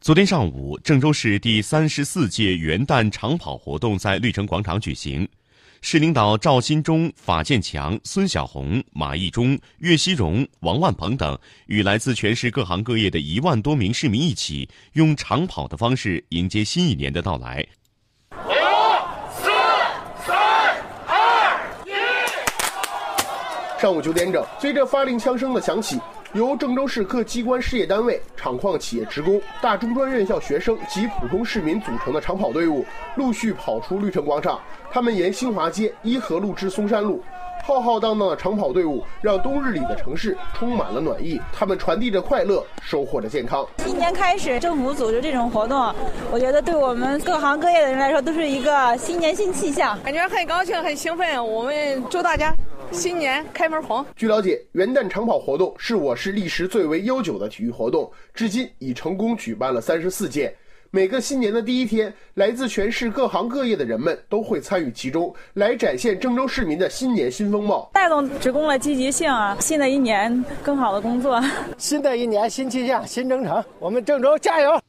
昨天上午，郑州市第三十四届元旦长跑活动在绿城广场举行。市领导赵新忠、法建强、孙小红、马义忠、岳西荣、王万鹏等，与来自全市各行各业的一万多名市民一起，用长跑的方式迎接新一年的到来。五、四、三、二、一。上午九点整，随着发令枪声的响起。由郑州市各机关事业单位、厂矿企业职工、大中专院校学生及普通市民组成的长跑队伍陆续跑出绿城广场。他们沿新华街、伊河路至松山路，浩浩荡荡的长跑队伍让冬日里的城市充满了暖意。他们传递着快乐，收获着健康。今年开始，政府组织这种活动，我觉得对我们各行各业的人来说都是一个新年新气象，感觉很高兴、很兴奋。我们祝大家。新年开门红。据了解，元旦长跑活动是我市历时最为悠久的体育活动，至今已成功举办了三十四届。每个新年的第一天，来自全市各行各业的人们都会参与其中，来展现郑州市民的新年新风貌，带动职工的积极性啊！新的一年更好的工作，新的一年新气象、新征程，我们郑州加油！